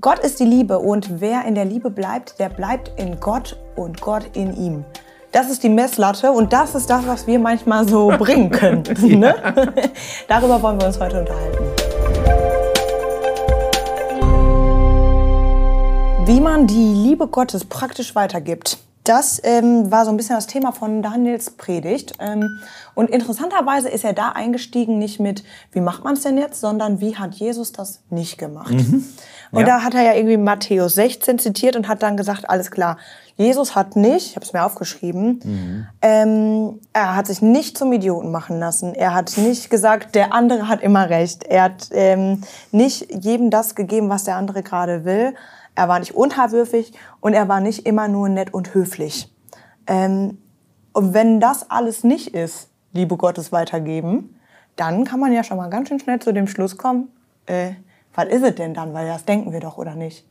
Gott ist die Liebe und wer in der Liebe bleibt, der bleibt in Gott und Gott in ihm. Das ist die Messlatte und das ist das, was wir manchmal so bringen können. ne? Darüber wollen wir uns heute unterhalten. Wie man die Liebe Gottes praktisch weitergibt. Das ähm, war so ein bisschen das Thema von Daniels Predigt. Ähm, und interessanterweise ist er da eingestiegen nicht mit, wie macht man es denn jetzt, sondern wie hat Jesus das nicht gemacht. Mhm. Und ja. da hat er ja irgendwie Matthäus 16 zitiert und hat dann gesagt, alles klar, Jesus hat nicht, ich habe es mir aufgeschrieben, mhm. ähm, er hat sich nicht zum Idioten machen lassen. Er hat nicht gesagt, der andere hat immer recht. Er hat ähm, nicht jedem das gegeben, was der andere gerade will, er war nicht unterwürfig und er war nicht immer nur nett und höflich. Ähm, und wenn das alles nicht ist, Liebe Gottes weitergeben, dann kann man ja schon mal ganz schön schnell zu dem Schluss kommen, äh, was ist es denn dann? Weil das denken wir doch, oder nicht?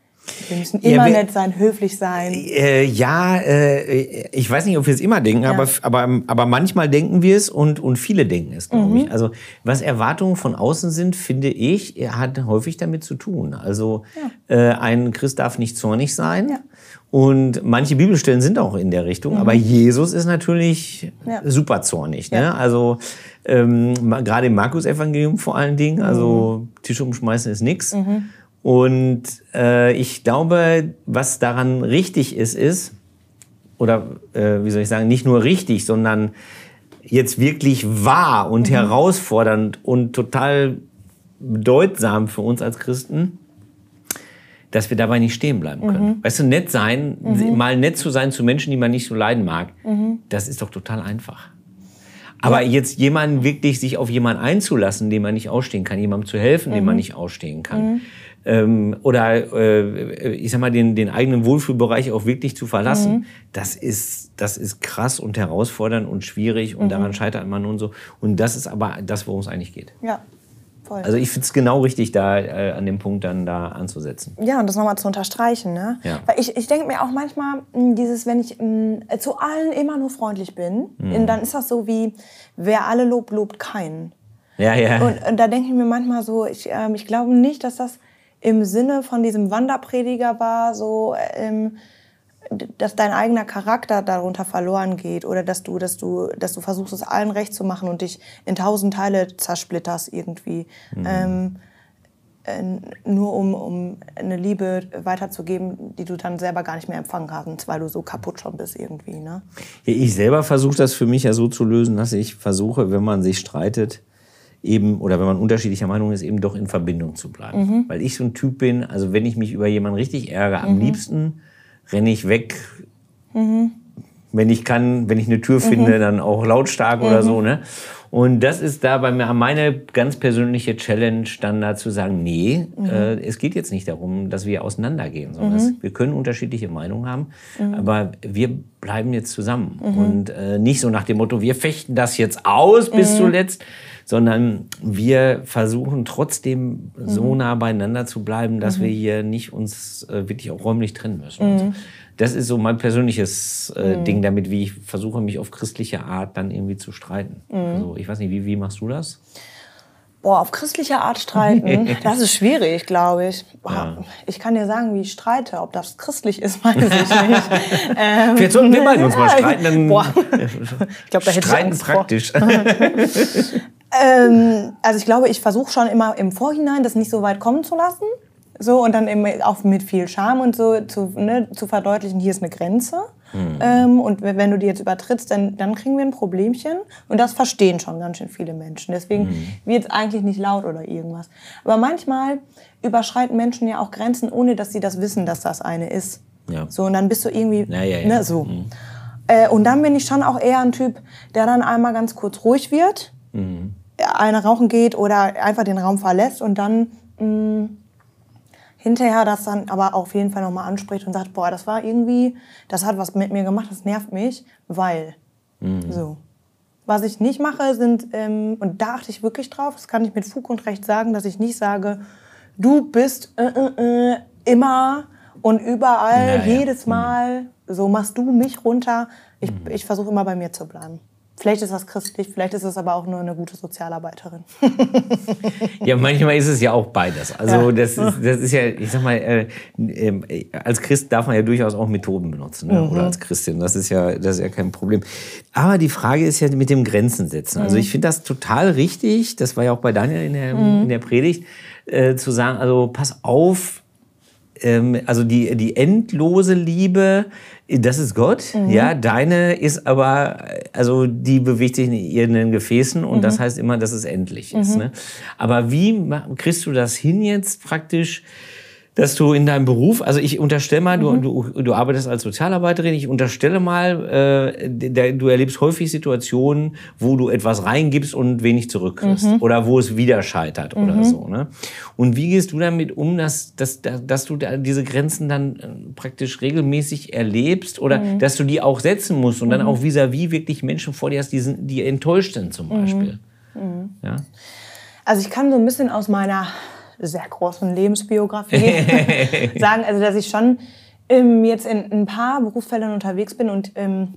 Wir müssen immer ja, nett sein, höflich sein. Äh, ja, äh, ich weiß nicht, ob wir es immer denken, ja. aber, aber, aber manchmal denken wir es und, und viele denken es, glaube mhm. ich. Also was Erwartungen von außen sind, finde ich, hat häufig damit zu tun. Also ja. äh, ein Christ darf nicht zornig sein. Ja. Und manche Bibelstellen sind auch in der Richtung, mhm. aber Jesus ist natürlich super zornig. Ne? Also ähm, gerade im Markus-Evangelium vor allen Dingen, also mhm. Tisch umschmeißen ist nix. Mhm. Und äh, ich glaube, was daran richtig ist, ist, oder äh, wie soll ich sagen, nicht nur richtig, sondern jetzt wirklich wahr und mhm. herausfordernd und total bedeutsam für uns als Christen, dass wir dabei nicht stehen bleiben können. Mhm. Weißt du, nett sein, mhm. mal nett zu sein zu Menschen, die man nicht so leiden mag, mhm. das ist doch total einfach. Aber ja. jetzt jemanden wirklich sich auf jemanden einzulassen, den man nicht ausstehen kann, jemandem zu helfen, den man mhm. nicht ausstehen kann, mhm ähm, oder äh, ich sag mal den, den eigenen Wohlfühlbereich auch wirklich zu verlassen, mhm. das ist das ist krass und herausfordernd und schwierig und mhm. daran scheitert man und so. Und das ist aber das, worum es eigentlich geht. Ja. Voll. Also ich finde es genau richtig, da äh, an dem Punkt dann da anzusetzen. Ja, und das nochmal zu unterstreichen. Ne? Ja. Weil ich, ich denke mir auch manchmal, hm, dieses, wenn ich mh, hm, zu allen immer nur freundlich bin, mhm. dann ist das so wie, wer alle lobt, lobt keinen. Ja, ja. Und, und da denke ich mir manchmal so, ich, ähm, ich glaube nicht, dass das im Sinne von diesem Wanderprediger war, so, ähm, dass dein eigener Charakter darunter verloren geht oder dass du, dass du, dass du versuchst, es allen recht zu machen und dich in tausend Teile zersplitterst irgendwie. Mhm. Ähm, äh, nur um, um eine Liebe weiterzugeben, die du dann selber gar nicht mehr empfangen kannst, weil du so kaputt schon bist irgendwie. Ne? Ich selber versuche das für mich ja so zu lösen, dass ich versuche, wenn man sich streitet, eben, oder wenn man unterschiedlicher Meinung ist, eben doch in Verbindung zu bleiben. Mhm. Weil ich so ein Typ bin, also wenn ich mich über jemanden richtig ärgere, am mhm. liebsten renne ich weg. Mhm. Wenn ich kann, wenn ich eine Tür finde, mhm. dann auch lautstark oder so, mhm. ne? Und das ist da bei mir meine ganz persönliche Challenge, dann da zu sagen, nee, mhm. äh, es geht jetzt nicht darum, dass wir auseinandergehen, sondern mhm. wir können unterschiedliche Meinungen haben, mhm. aber wir bleiben jetzt zusammen. Mhm. Und äh, nicht so nach dem Motto, wir fechten das jetzt aus bis mhm. zuletzt, sondern wir versuchen trotzdem so mhm. nah beieinander zu bleiben, dass wir hier nicht uns äh, wirklich auch räumlich trennen müssen das ist so mein persönliches äh, mhm. Ding damit, wie ich versuche, mich auf christliche Art dann irgendwie zu streiten. Mhm. Also ich weiß nicht, wie, wie machst du das? Boah, auf christliche Art streiten, das ist schwierig, glaube ich. Boah, ja. Ich kann dir sagen, wie ich streite. Ob das christlich ist, weiß ich nicht. ähm, Vielleicht sollten wir beide uns mal streiten. Dann Boah. Ich glaube, da hätte Streiten ich praktisch. ähm, also ich glaube, ich versuche schon immer im Vorhinein, das nicht so weit kommen zu lassen. So, und dann eben auch mit viel Charme und so zu, ne, zu verdeutlichen, hier ist eine Grenze. Mhm. Ähm, und wenn du die jetzt übertrittst, dann, dann kriegen wir ein Problemchen. Und das verstehen schon ganz schön viele Menschen. Deswegen mhm. wird es eigentlich nicht laut oder irgendwas. Aber manchmal überschreiten Menschen ja auch Grenzen, ohne dass sie das wissen, dass das eine ist. Ja. So, und dann bist du irgendwie, ja, ja, ne, so. Mhm. Äh, und dann bin ich schon auch eher ein Typ, der dann einmal ganz kurz ruhig wird, mhm. eine rauchen geht oder einfach den Raum verlässt und dann mh, mm, hinterher das dann aber auf jeden Fall nochmal anspricht und sagt, boah, das war irgendwie, das hat was mit mir gemacht, das nervt mich, weil. Mhm. So. Was ich nicht mache, sind, ähm, und da achte ich wirklich drauf, das kann ich mit Fug und Recht sagen, dass ich nicht sage, du bist äh, äh, äh, immer und überall, naja. jedes mhm. Mal, so machst du mich runter. Ich, mhm. ich versuche immer bei mir zu bleiben. Vielleicht ist das christlich, vielleicht ist es aber auch nur eine gute Sozialarbeiterin. ja, manchmal ist es ja auch beides. Also ja. das, ist, das ist ja, ich sag mal, äh, äh, als Christ darf man ja durchaus auch Methoden benutzen ne? mhm. oder als Christin. Das ist ja, das ist ja kein Problem. Aber die Frage ist ja mit dem Grenzen setzen. Also mhm. ich finde das total richtig. Das war ja auch bei Daniel in der, mhm. in der Predigt äh, zu sagen. Also pass auf, ähm, also die, die endlose Liebe, das ist Gott, mhm. ja, deine ist aber, also die bewegt sich in ihren Gefäßen und mhm. das heißt immer, dass es endlich ist. Mhm. Ne? Aber wie kriegst du das hin jetzt praktisch? Dass du in deinem Beruf, also ich unterstelle mal, mhm. du, du, du arbeitest als Sozialarbeiterin, ich unterstelle mal, äh, du erlebst häufig Situationen, wo du etwas reingibst und wenig zurückkriegst mhm. oder wo es wieder scheitert mhm. oder so. Ne? Und wie gehst du damit um, dass, dass, dass du diese Grenzen dann äh, praktisch regelmäßig erlebst oder mhm. dass du die auch setzen musst und dann mhm. auch vis-à-vis -vis wirklich Menschen vor dir hast, die, sind, die enttäuscht sind zum mhm. Beispiel? Ja? Also ich kann so ein bisschen aus meiner sehr großen Lebensbiografie sagen, also dass ich schon ähm, jetzt in ein paar Berufsfeldern unterwegs bin und ähm,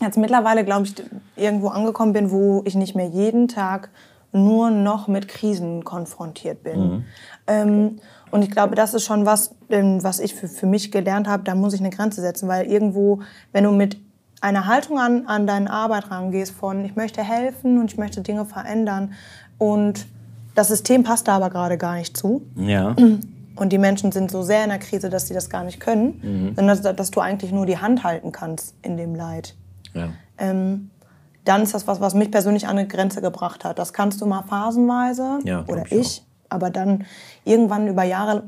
jetzt mittlerweile, glaube ich, irgendwo angekommen bin, wo ich nicht mehr jeden Tag nur noch mit Krisen konfrontiert bin. Mhm. Ähm, und ich glaube, das ist schon was, ähm, was ich für, für mich gelernt habe. Da muss ich eine Grenze setzen, weil irgendwo, wenn du mit einer Haltung an, an deine Arbeit rangehst von, ich möchte helfen und ich möchte Dinge verändern und das System passt da aber gerade gar nicht zu. Ja. Und die Menschen sind so sehr in der Krise, dass sie das gar nicht können, mhm. sondern dass, dass, du eigentlich nur die Hand halten kannst in dem Leid. Ja. Ähm, dann ist das was, was mich persönlich an eine Grenze gebracht hat. Das kannst du mal phasenweise ja, oder ich, ich aber dann irgendwann über Jahre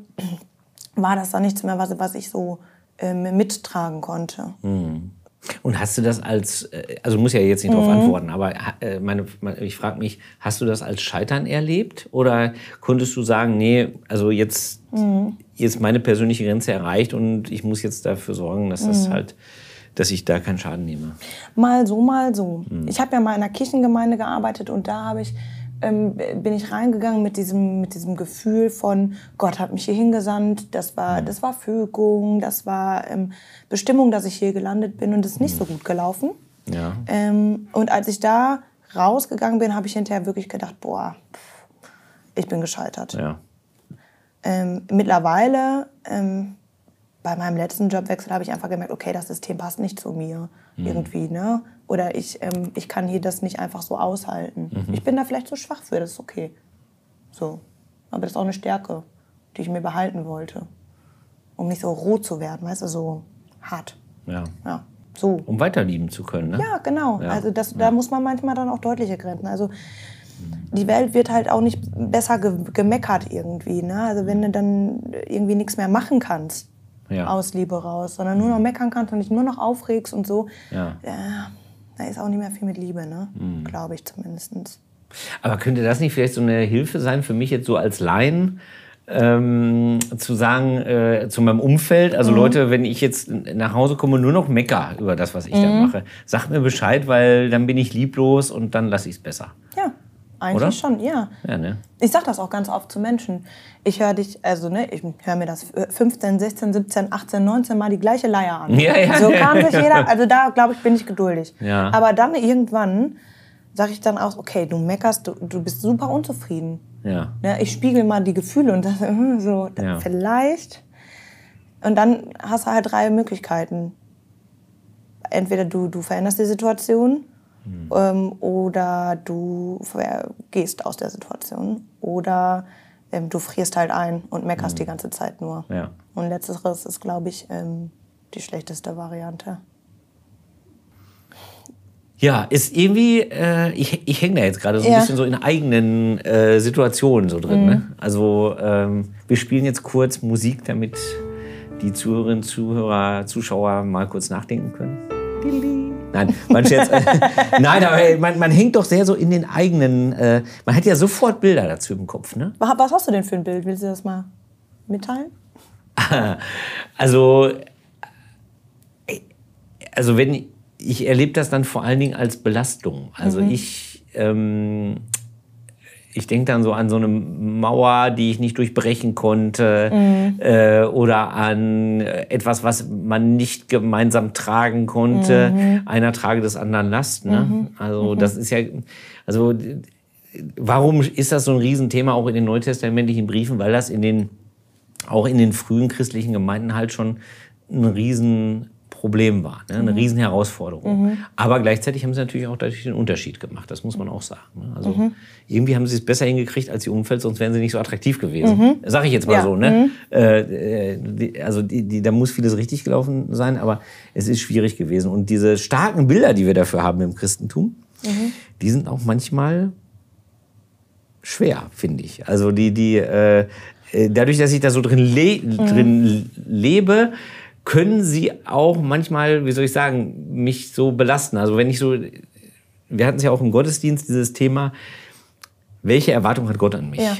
war das dann nichts mehr, was, was ich so ähm, mittragen konnte. Mhm. Und hast du das als, äh, also muss ja jetzt nicht mhm. darauf antworten, aber äh, meine, ich frage mich, hast du das als Scheitern erlebt? Oder konntest du sagen, nee, also jetzt mhm. ist meine persönliche Grenze erreicht und ich muss jetzt dafür sorgen, dass das mhm. halt dass ich da keinen Schaden nehme. Mal so, mal so. Mhm. Ich habe ja mal in einer Kirchengemeinde gearbeitet und da habe ich ähm, bin ich reingegangen mit diesem, mit diesem Gefühl von, Gott hat mich hier hingesandt, das war, das war Fügung, das war ähm, Bestimmung, dass ich hier gelandet bin und es ist nicht so gut gelaufen. Ja. Ähm, und als ich da rausgegangen bin, habe ich hinterher wirklich gedacht, boah, ich bin gescheitert. Ja. Ähm, mittlerweile, ähm, bei meinem letzten Jobwechsel, habe ich einfach gemerkt, okay, das System passt nicht zu mir mhm. irgendwie, ne? Oder ich, ähm, ich kann hier das nicht einfach so aushalten. Mhm. Ich bin da vielleicht zu so schwach für, das ist okay. So. Aber das ist auch eine Stärke, die ich mir behalten wollte. Um nicht so roh zu werden, weißt du, so hart. Ja. ja. So. Um weiterlieben zu können, ne? Ja, genau. Ja. Also das, da muss man manchmal dann auch deutliche Grenzen. Also die Welt wird halt auch nicht besser ge gemeckert irgendwie. Ne? Also wenn du dann irgendwie nichts mehr machen kannst ja. aus Liebe raus, sondern nur noch meckern kannst und dich nur noch aufregst und so, ja. ja da ist auch nicht mehr viel mit Liebe, ne? Mhm. glaube ich zumindest. Aber könnte das nicht vielleicht so eine Hilfe sein für mich jetzt so als Laien? Ähm, zu sagen äh, zu meinem Umfeld, also mhm. Leute, wenn ich jetzt nach Hause komme, nur noch mecker über das, was ich mhm. da mache, sagt mir Bescheid, weil dann bin ich lieblos und dann lasse ich es besser. Ja, eigentlich Oder? schon, ja. ja ne? Ich sage das auch ganz oft zu Menschen. Ich höre dich, also ne, ich höre mir das 15, 16, 17, 18, 19 Mal die gleiche Leier an. Ja, ja, so kann sich jeder, also da glaube ich, bin ich geduldig. Ja. Aber dann irgendwann sage ich dann auch, okay, du meckerst, du, du bist super unzufrieden. Ja. Ne, ich spiegel mal die Gefühle und hm, so, ja. vielleicht. Und dann hast du halt drei Möglichkeiten. Entweder du, du veränderst die Situation mhm. ähm, oder du gehst aus der Situation oder ähm, du frierst halt ein und meckerst mhm. die ganze Zeit nur. Ja. Und letzteres ist, glaube ich, ähm, die schlechteste Variante. Ja, ist irgendwie, äh, ich, ich hänge da jetzt gerade so ein ja. bisschen so in eigenen äh, Situationen so drin. Mhm. Ne? Also ähm, wir spielen jetzt kurz Musik, damit die Zuhörerinnen, Zuhörer, Zuschauer mal kurz nachdenken können. Nein, man scherzt. Nein, aber man, man hängt doch sehr so in den eigenen. Äh, man hat ja sofort Bilder dazu im Kopf, ne? Was hast du denn für ein Bild? Willst du das mal mitteilen? Also, also wenn ich erlebe das dann vor allen Dingen als Belastung. Also mhm. ich ähm, ich denke dann so an so eine Mauer, die ich nicht durchbrechen konnte mhm. äh, oder an etwas, was man nicht gemeinsam tragen konnte. Mhm. Einer trage des anderen Last. Ne? Mhm. Also mhm. das ist ja, also warum ist das so ein Riesenthema auch in den neutestamentlichen Briefen? Weil das in den auch in den frühen christlichen Gemeinden halt schon ein riesen Problem war, ne? eine mhm. Riesenherausforderung. Mhm. Aber gleichzeitig haben sie natürlich auch dadurch den Unterschied gemacht, das muss man auch sagen. Ne? Also mhm. irgendwie haben sie es besser hingekriegt als die Umfeld, sonst wären sie nicht so attraktiv gewesen. Mhm. Sag ich jetzt mal ja. so. Ne? Mhm. Äh, die, also die, die, da muss vieles richtig gelaufen sein, aber es ist schwierig gewesen. Und diese starken Bilder, die wir dafür haben im Christentum, mhm. die sind auch manchmal schwer, finde ich. Also die, die äh, äh dadurch, dass ich da so drin, le drin lebe, können sie auch manchmal, wie soll ich sagen, mich so belasten. Also wenn ich so, wir hatten es ja auch im Gottesdienst, dieses Thema, welche Erwartung hat Gott an mich? Ja.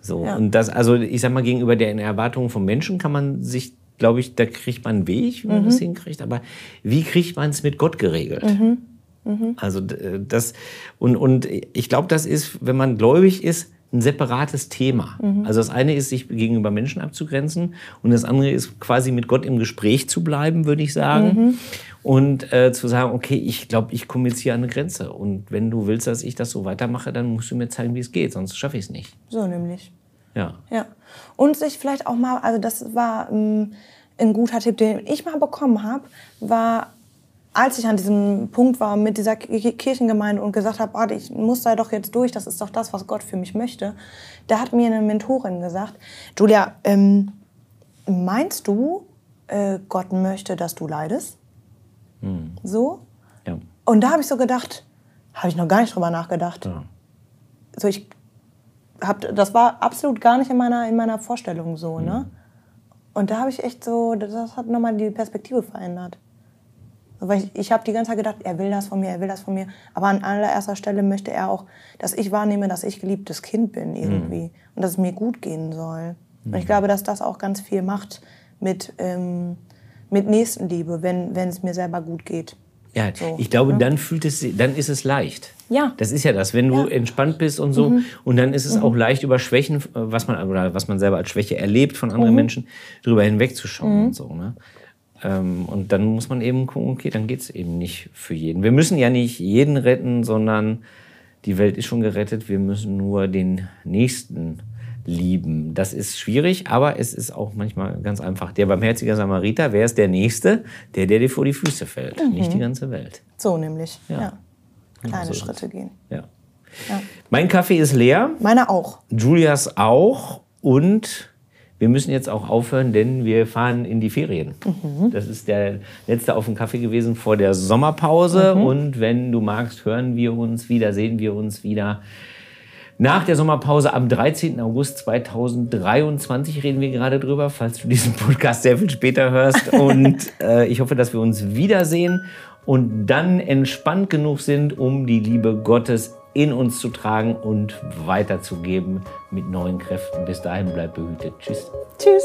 So, ja. und das, also ich sag mal, gegenüber den Erwartungen von Menschen kann man sich, glaube ich, da kriegt man einen Weg, wenn man mhm. das hinkriegt, aber wie kriegt man es mit Gott geregelt? Mhm. Mhm. Also das, und, und ich glaube, das ist, wenn man gläubig ist, ein separates Thema. Mhm. Also das eine ist, sich gegenüber Menschen abzugrenzen und das andere ist quasi mit Gott im Gespräch zu bleiben, würde ich sagen. Mhm. Und äh, zu sagen, okay, ich glaube, ich komme jetzt hier an eine Grenze. Und wenn du willst, dass ich das so weitermache, dann musst du mir zeigen, wie es geht, sonst schaffe ich es nicht. So nämlich. Ja. Ja. Und sich vielleicht auch mal, also das war ähm, ein guter Tipp, den ich mal bekommen habe, war als ich an diesem Punkt war mit dieser Kirchengemeinde und gesagt habe, ich muss da doch jetzt durch, das ist doch das, was Gott für mich möchte, da hat mir eine Mentorin gesagt, Julia, ähm, meinst du, äh, Gott möchte, dass du leidest? Hm. So? Ja. Und da habe ich so gedacht, habe ich noch gar nicht drüber nachgedacht. Ja. So, ich hab, das war absolut gar nicht in meiner, in meiner Vorstellung so, hm. ne? Und da habe ich echt so, das hat nochmal die Perspektive verändert. Weil ich, ich habe die ganze Zeit gedacht, er will das von mir, er will das von mir. Aber an allererster Stelle möchte er auch, dass ich wahrnehme, dass ich geliebtes Kind bin irgendwie. Mhm. Und dass es mir gut gehen soll. Mhm. Und ich mhm. glaube, dass das auch ganz viel macht mit, ähm, mit Nächstenliebe, wenn, wenn es mir selber gut geht. Ja, so, ich glaube, ne? dann fühlt es, dann ist es leicht. Ja. Das ist ja das, wenn du ja. entspannt bist und so. Mhm. Und dann ist es mhm. auch leicht, über Schwächen, was man, oder was man selber als Schwäche erlebt von anderen mhm. Menschen, drüber hinwegzuschauen und so. Ne? Ähm, und dann muss man eben gucken, okay, dann geht es eben nicht für jeden. Wir müssen ja nicht jeden retten, sondern die Welt ist schon gerettet. Wir müssen nur den Nächsten lieben. Das ist schwierig, aber es ist auch manchmal ganz einfach. Der barmherzige Samariter, wer ist der Nächste? Der, der dir vor die Füße fällt, mhm. nicht die ganze Welt. So nämlich, ja. ja. Kleine so Schritte gehen. Ja. ja. Mein Kaffee ist leer. Meiner auch. Julias auch. Und wir müssen jetzt auch aufhören, denn wir fahren in die Ferien. Mhm. Das ist der letzte Auf den Kaffee gewesen vor der Sommerpause. Mhm. Und wenn du magst, hören wir uns wieder, sehen wir uns wieder. Nach der Sommerpause am 13. August 2023 reden wir gerade drüber, falls du diesen Podcast sehr viel später hörst. Und äh, ich hoffe, dass wir uns wiedersehen und dann entspannt genug sind, um die Liebe Gottes in uns zu tragen und weiterzugeben mit neuen Kräften. Bis dahin bleibt behütet. Tschüss. Tschüss.